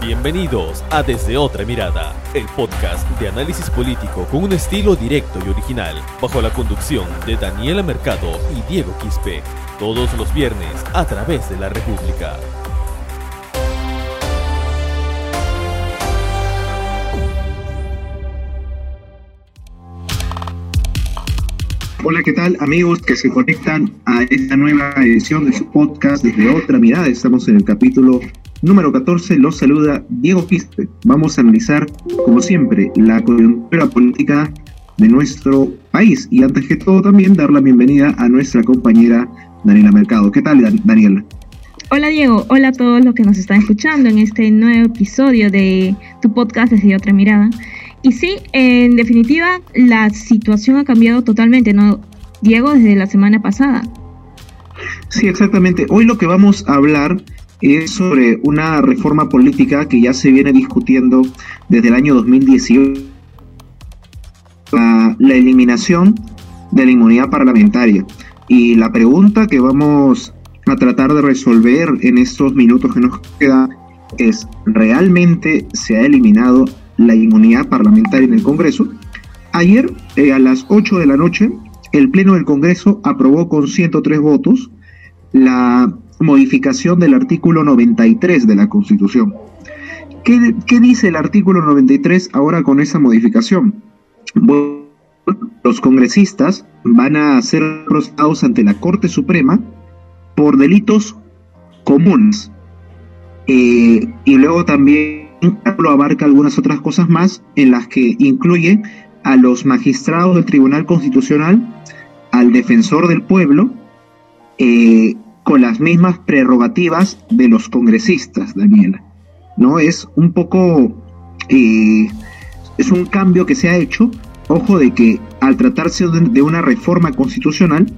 Bienvenidos a Desde Otra Mirada, el podcast de análisis político con un estilo directo y original, bajo la conducción de Daniela Mercado y Diego Quispe, todos los viernes a través de la República. Hola, ¿qué tal amigos que se conectan a esta nueva edición de su podcast desde otra mirada? Estamos en el capítulo número 14. Los saluda Diego Quispe. Vamos a analizar, como siempre, la coyuntura política de nuestro país y antes que todo también dar la bienvenida a nuestra compañera Daniela Mercado. ¿Qué tal, Daniela? Hola Diego, hola a todos los que nos están escuchando en este nuevo episodio de tu podcast desde otra mirada. Y sí, en definitiva, la situación ha cambiado totalmente, ¿no? Diego, desde la semana pasada. Sí, exactamente. Hoy lo que vamos a hablar es sobre una reforma política que ya se viene discutiendo desde el año 2018, la, eliminación de la inmunidad parlamentaria. Y la pregunta que vamos a tratar de resolver en estos minutos que nos quedan es, ¿realmente se ha eliminado la inmunidad parlamentaria en el Congreso. Ayer, eh, a las 8 de la noche, el Pleno del Congreso aprobó con 103 votos la modificación del artículo 93 de la Constitución. ¿Qué, qué dice el artículo 93 ahora con esa modificación? los congresistas van a ser procesados ante la Corte Suprema por delitos comunes. Eh, y luego también lo abarca algunas otras cosas más en las que incluye a los magistrados del Tribunal Constitucional, al defensor del pueblo, eh, con las mismas prerrogativas de los congresistas, Daniela. ¿No? Es un poco, eh, es un cambio que se ha hecho, ojo de que al tratarse de una reforma constitucional,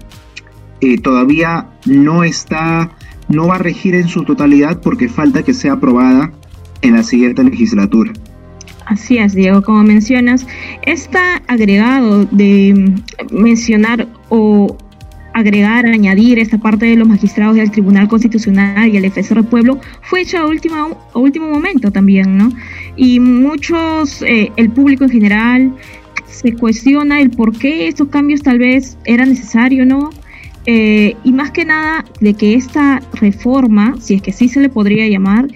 eh, todavía no está, no va a regir en su totalidad porque falta que sea aprobada en la siguiente legislatura. Así es, Diego, como mencionas, está agregado de mencionar o agregar, añadir esta parte de los magistrados del Tribunal Constitucional y el defensor del pueblo fue hecho a último, a último momento también, ¿no? Y muchos, eh, el público en general, se cuestiona el por qué estos cambios tal vez era necesario, ¿no? Eh, y más que nada de que esta reforma, si es que sí se le podría llamar,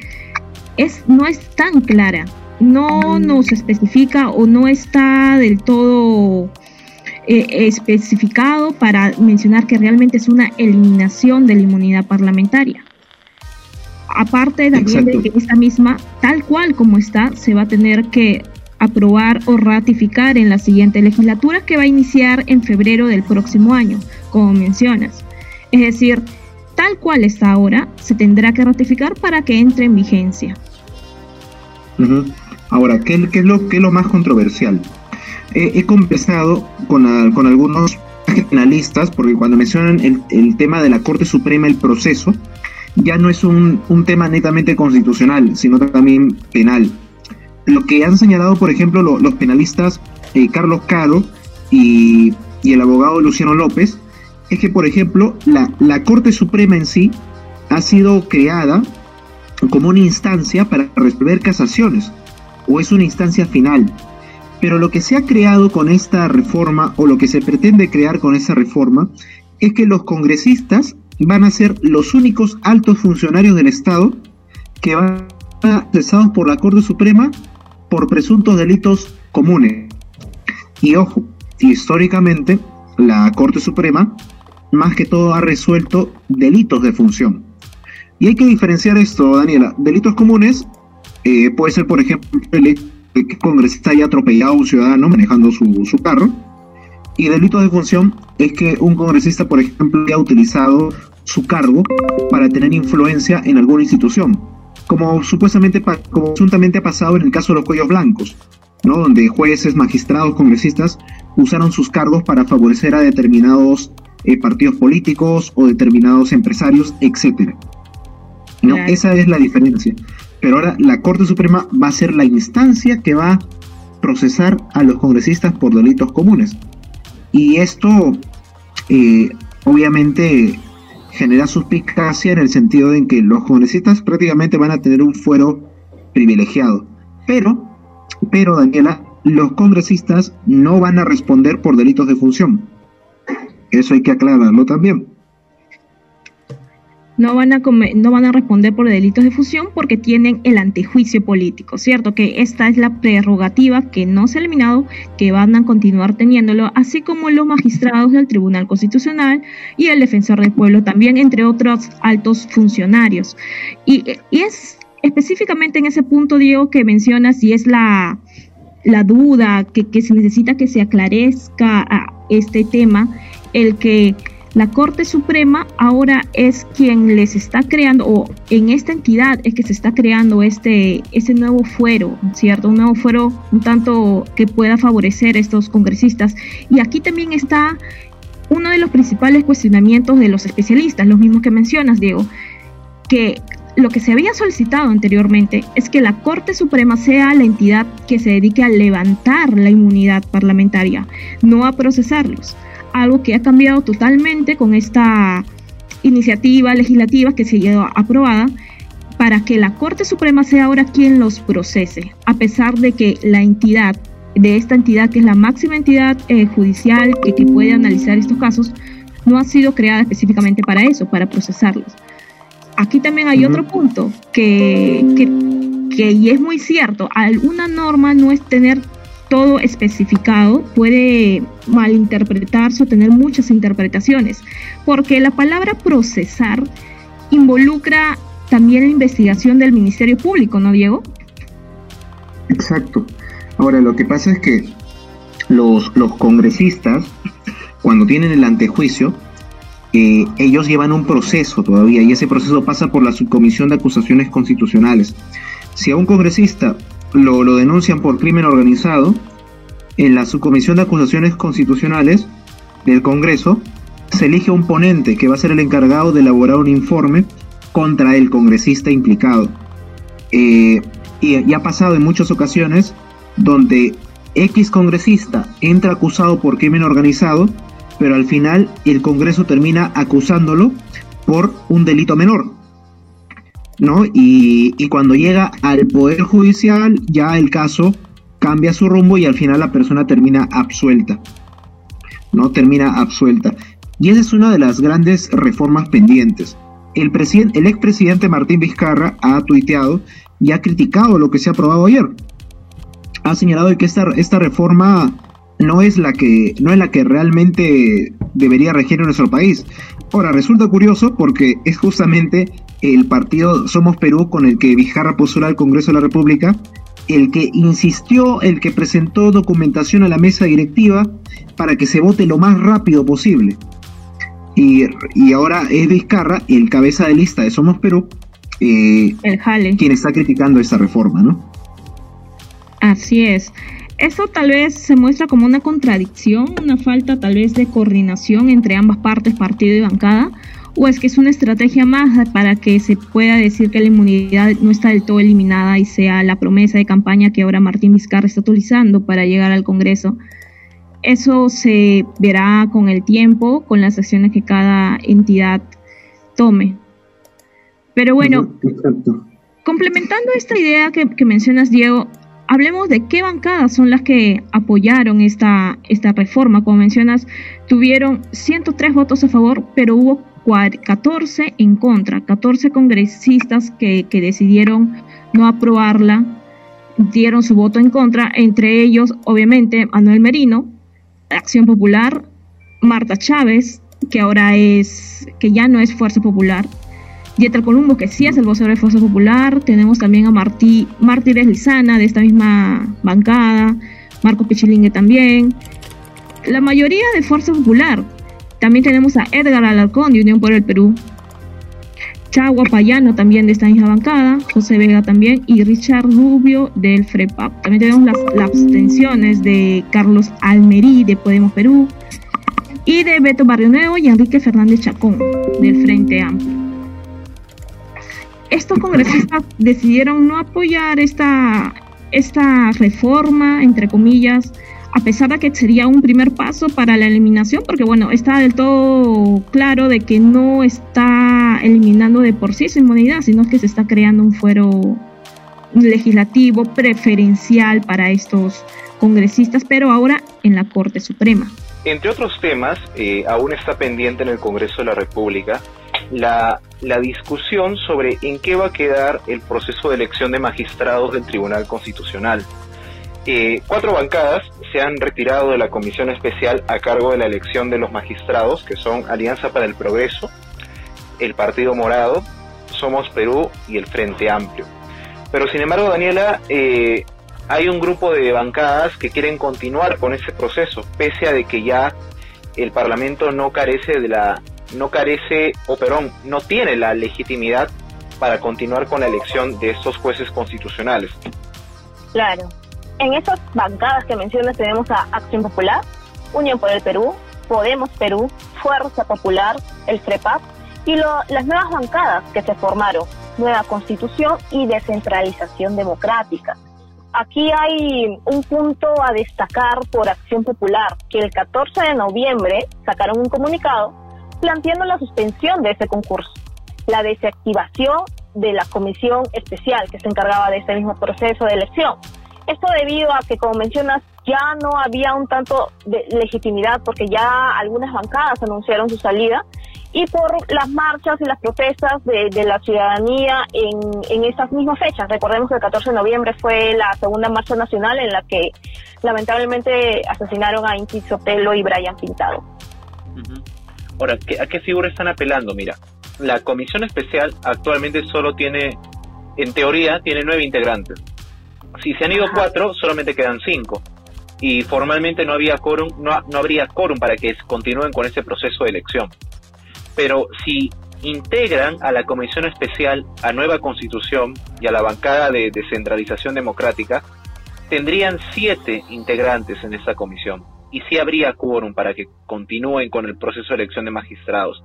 es, no es tan clara, no nos especifica o no está del todo eh, especificado para mencionar que realmente es una eliminación de la inmunidad parlamentaria. Aparte también de que esta misma, tal cual como está, se va a tener que aprobar o ratificar en la siguiente legislatura que va a iniciar en febrero del próximo año, como mencionas. Es decir, tal cual está ahora, se tendrá que ratificar para que entre en vigencia. Ahora, ¿qué, es lo, qué es lo más controversial? He conversado con, con algunos penalistas, porque cuando mencionan el, tema de la Corte Suprema, el proceso, ya no es un, tema netamente constitucional, sino también penal. Lo que han señalado, por ejemplo, los penalistas eh, Carlos Caro y, y, el abogado Luciano López, es que, por ejemplo, la, la Corte Suprema en sí ha sido creada como una instancia para resolver casaciones o es una instancia final. Pero lo que se ha creado con esta reforma o lo que se pretende crear con esa reforma es que los congresistas van a ser los únicos altos funcionarios del Estado que van a ser cesados por la Corte Suprema por presuntos delitos comunes. Y ojo, históricamente la Corte Suprema más que todo ha resuelto delitos de función. Y hay que diferenciar esto, Daniela. Delitos comunes eh, puede ser, por ejemplo, el que congresista haya atropellado a un ciudadano manejando su, su carro. Y delitos de función es que un congresista, por ejemplo, haya utilizado su cargo para tener influencia en alguna institución, como supuestamente, como presuntamente ha pasado en el caso de los cuellos blancos, ¿no? donde jueces, magistrados, congresistas usaron sus cargos para favorecer a determinados eh, partidos políticos o determinados empresarios, etcétera. ¿no? Esa es la diferencia. Pero ahora la Corte Suprema va a ser la instancia que va a procesar a los congresistas por delitos comunes. Y esto eh, obviamente genera suspicacia en el sentido de que los congresistas prácticamente van a tener un fuero privilegiado. Pero, pero Daniela, los congresistas no van a responder por delitos de función. Eso hay que aclararlo también no van a no van a responder por delitos de fusión porque tienen el antejuicio político, ¿cierto? Que esta es la prerrogativa que no se ha eliminado, que van a continuar teniéndolo, así como los magistrados del Tribunal Constitucional y el defensor del pueblo también, entre otros altos funcionarios. Y, es específicamente en ese punto, Diego, que mencionas, y es la, la duda que, que se necesita que se aclarezca a este tema, el que la Corte Suprema ahora es quien les está creando, o en esta entidad es que se está creando este, este nuevo fuero, ¿cierto? Un nuevo fuero un tanto que pueda favorecer a estos congresistas. Y aquí también está uno de los principales cuestionamientos de los especialistas, los mismos que mencionas, Diego, que lo que se había solicitado anteriormente es que la Corte Suprema sea la entidad que se dedique a levantar la inmunidad parlamentaria, no a procesarlos algo que ha cambiado totalmente con esta iniciativa legislativa que se llevó aprobada para que la Corte Suprema sea ahora quien los procese, a pesar de que la entidad de esta entidad, que es la máxima entidad eh, judicial que, que, puede analizar estos casos, no ha sido creada específicamente para eso, para procesarlos. Aquí también hay otro punto que, que, que, y es muy cierto, alguna norma no es tener todo especificado puede malinterpretarse o tener muchas interpretaciones, porque la palabra procesar involucra también la investigación del Ministerio Público, ¿no, Diego? Exacto. Ahora, lo que pasa es que los, los congresistas, cuando tienen el antejuicio, eh, ellos llevan un proceso todavía y ese proceso pasa por la subcomisión de acusaciones constitucionales. Si a un congresista lo, denuncian por crimen organizado, en la subcomisión de acusaciones constitucionales del Congreso se elige un ponente que va a ser el encargado de elaborar un informe contra el congresista implicado. Eh, y, ha pasado en muchas ocasiones donde X congresista entra acusado por crimen organizado, pero al final el Congreso termina acusándolo por un delito menor. ¿No? Y, y, cuando llega al Poder Judicial, ya el caso cambia su rumbo y al final la persona termina absuelta, ¿no? Termina absuelta. Y esa es una de las grandes reformas pendientes. El, el expresidente Martín Vizcarra ha tuiteado y ha criticado lo que se ha aprobado ayer. Ha señalado que esta, esta reforma no es la que no es la que realmente debería regir en nuestro país. Ahora resulta curioso porque es justamente el partido Somos Perú con el que Vijarra postula al Congreso de la República, el que insistió, el que presentó documentación a la mesa directiva para que se vote lo más rápido posible. Y, ahora es Vizcarra, el cabeza de lista de Somos Perú, eh, el Jale. quien está criticando esa reforma, ¿no? Así es. Eso tal vez se muestra como una contradicción, una falta tal vez de coordinación entre ambas partes, partido y bancada, o es que es una estrategia más para que se pueda decir que la inmunidad no está del todo eliminada y sea la promesa de campaña que ahora Martín Vizcarra está utilizando para llegar al Congreso. Eso se verá con el tiempo, con las acciones que cada entidad tome. Pero bueno, complementando esta idea que, que, mencionas, Diego, hablemos de qué bancadas son las que apoyaron esta, esta reforma. Como mencionas, tuvieron 103 votos a favor, pero hubo 14 en contra, 14 congresistas que, decidieron no aprobarla, dieron su voto en contra, entre ellos obviamente Manuel Merino, Acción Popular, Marta Chávez, que ahora es, que ya no es Fuerza Popular, Dieter Columbo, que sí es el vocero de Fuerza Popular, tenemos también a Martí, Mártires Lizana, de esta misma bancada, Marco Pichilingue también, la mayoría de Fuerza Popular, también tenemos a Edgar Alarcón de Unión por el Perú. Chagua Payano también de esta misma bancada, José Vega también y Richard Rubio del FREPAP. También tenemos las, abstenciones de Carlos Almerí de Podemos Perú y de Beto Barrio Nuevo y Enrique Fernández Chacón del Frente Amplio. Estos congresistas decidieron no apoyar esta, esta reforma, entre comillas, a pesar de que sería un primer paso para la eliminación, porque bueno, está del todo claro de que no está eliminando de por sí su inmunidad, sino que se está creando un fuero legislativo preferencial para estos congresistas, pero ahora en la Corte Suprema. Entre otros temas, eh, aún está pendiente en el Congreso de la República la, la discusión sobre en qué va a quedar el proceso de elección de magistrados del Tribunal Constitucional. Eh, cuatro bancadas se han retirado de la comisión especial a cargo de la elección de los magistrados, que son Alianza para el Progreso, el Partido Morado, Somos Perú y el Frente Amplio. Pero sin embargo, Daniela, eh, hay un grupo de bancadas que quieren continuar con ese proceso, pese a de que ya el Parlamento no carece de la, no carece, o Perón no tiene la legitimidad para continuar con la elección de estos jueces constitucionales. Claro, en esas bancadas que mencionas tenemos a Acción Popular, Unión por el Perú, Podemos Perú, Fuerza Popular, el FREPAP y las nuevas bancadas que se formaron, Nueva Constitución y Descentralización Democrática. Aquí hay un punto a destacar por Acción Popular, que el 14 de noviembre sacaron un comunicado planteando la suspensión de ese concurso, la desactivación de la comisión especial que se encargaba de ese mismo proceso de elección esto debido a que, como mencionas, ya no había un tanto de legitimidad porque ya algunas bancadas anunciaron su salida y por las marchas y las protestas de, la ciudadanía en, en esas mismas fechas. Recordemos que el 14 de noviembre fue la segunda marcha nacional en la que lamentablemente asesinaron a Inti Sotelo y Brian Pintado. Ahora, ¿a qué figura están apelando? Mira, la comisión especial actualmente solo tiene, en teoría, tiene nueve integrantes si se han ido cuatro, solamente quedan cinco. Y formalmente no había quórum, no, no habría quórum para que continúen con ese proceso de elección. Pero si integran a la Comisión Especial a Nueva Constitución y a la bancada de descentralización democrática, tendrían siete integrantes en esa comisión y sí habría quórum para que continúen con el proceso de elección de magistrados.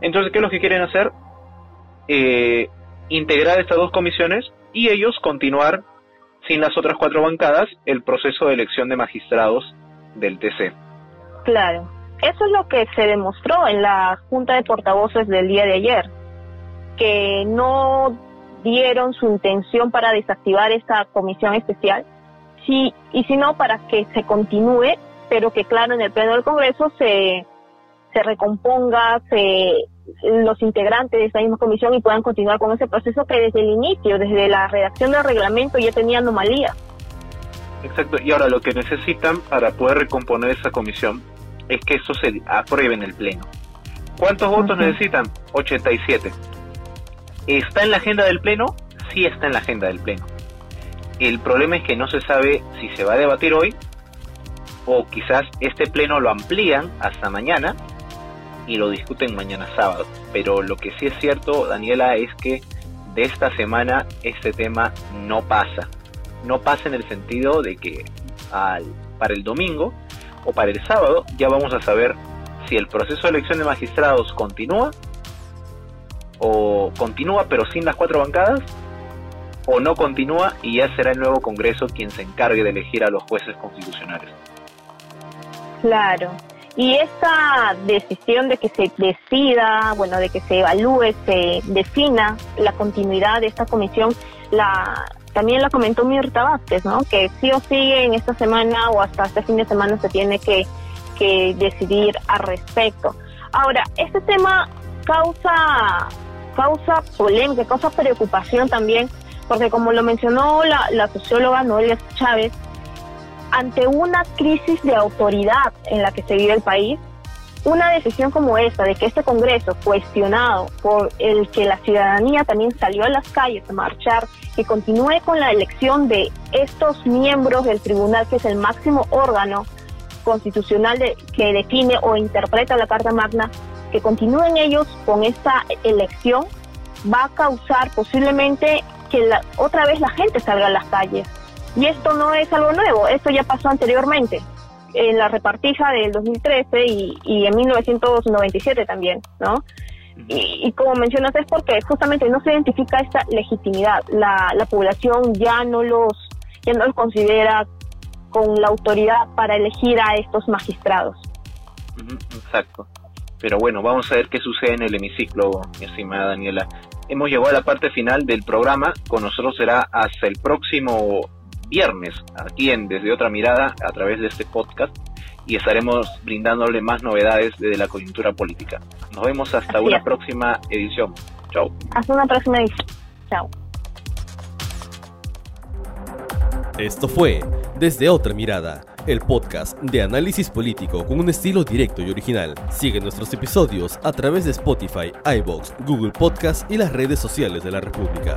Entonces, ¿qué es lo que quieren hacer? Eh, integrar estas dos comisiones y ellos continuar sin las otras cuatro bancadas, el proceso de elección de magistrados del TC. Claro, eso es lo que se demostró en la Junta de Portavoces del día de ayer, que no dieron su intención para desactivar esta comisión especial, sí, y sino para que se continúe, pero que claro, en el Pleno del Congreso se, se recomponga, se los integrantes de esta misma comisión y puedan continuar con ese proceso que desde el inicio, desde la redacción del reglamento ya tenía anomalías. Exacto, y ahora lo que necesitan para poder recomponer esa comisión es que eso se apruebe en el Pleno. ¿Cuántos votos necesitan? 87. ¿Está en la agenda del Pleno? Sí está en la agenda del Pleno. El problema es que no se sabe si se va a debatir hoy o quizás este Pleno lo amplían hasta mañana y lo discuten mañana sábado. Pero lo que sí es cierto, Daniela, es que de esta semana este tema no pasa. No pasa en el sentido de que al, para el domingo o para el sábado ya vamos a saber si el proceso de elección de magistrados continúa o continúa pero sin las cuatro bancadas o no continúa y ya será el nuevo Congreso quien se encargue de elegir a los jueces constitucionales. Claro, y esta decisión de que se decida, bueno, de que se evalúe, se defina la continuidad de esta comisión, la también la comentó Mirta Vázquez, ¿no? Que sí o sí en esta semana o hasta este fin de semana se tiene que, que decidir al respecto. Ahora, este tema causa, causa polémica, causa preocupación también, porque como lo mencionó la, la socióloga Noelia Chávez, ante una crisis de autoridad en la que se vive el país, una decisión como esta, de que este Congreso, cuestionado por el que la ciudadanía también salió a las calles a marchar, que continúe con la elección de estos miembros del tribunal, que es el máximo órgano constitucional que define o interpreta la Carta Magna, que continúen ellos con esta elección, va a causar posiblemente que la, otra vez la gente salga a las calles y esto no es algo nuevo, esto ya pasó anteriormente, en la repartija del 2013 y, y en 1997 también, ¿no? Y, como mencionas es porque justamente no se identifica esta legitimidad, la, la población ya no los ya no los considera con la autoridad para elegir a estos magistrados. Exacto. Pero bueno, vamos a ver qué sucede en el hemiciclo, mi estimada Daniela. hemos llegado a la parte final del programa. Con nosotros será hasta el próximo viernes, aquí en Desde Otra Mirada, a través de este podcast, y estaremos brindándole más novedades de la coyuntura política. Nos vemos hasta una próxima edición. Chao. Hasta una próxima edición. Chao. Esto fue Desde Otra Mirada, el podcast de análisis político con un estilo directo y original. Sigue nuestros episodios a través de Spotify, iBox, Google Podcast y las redes sociales de la República.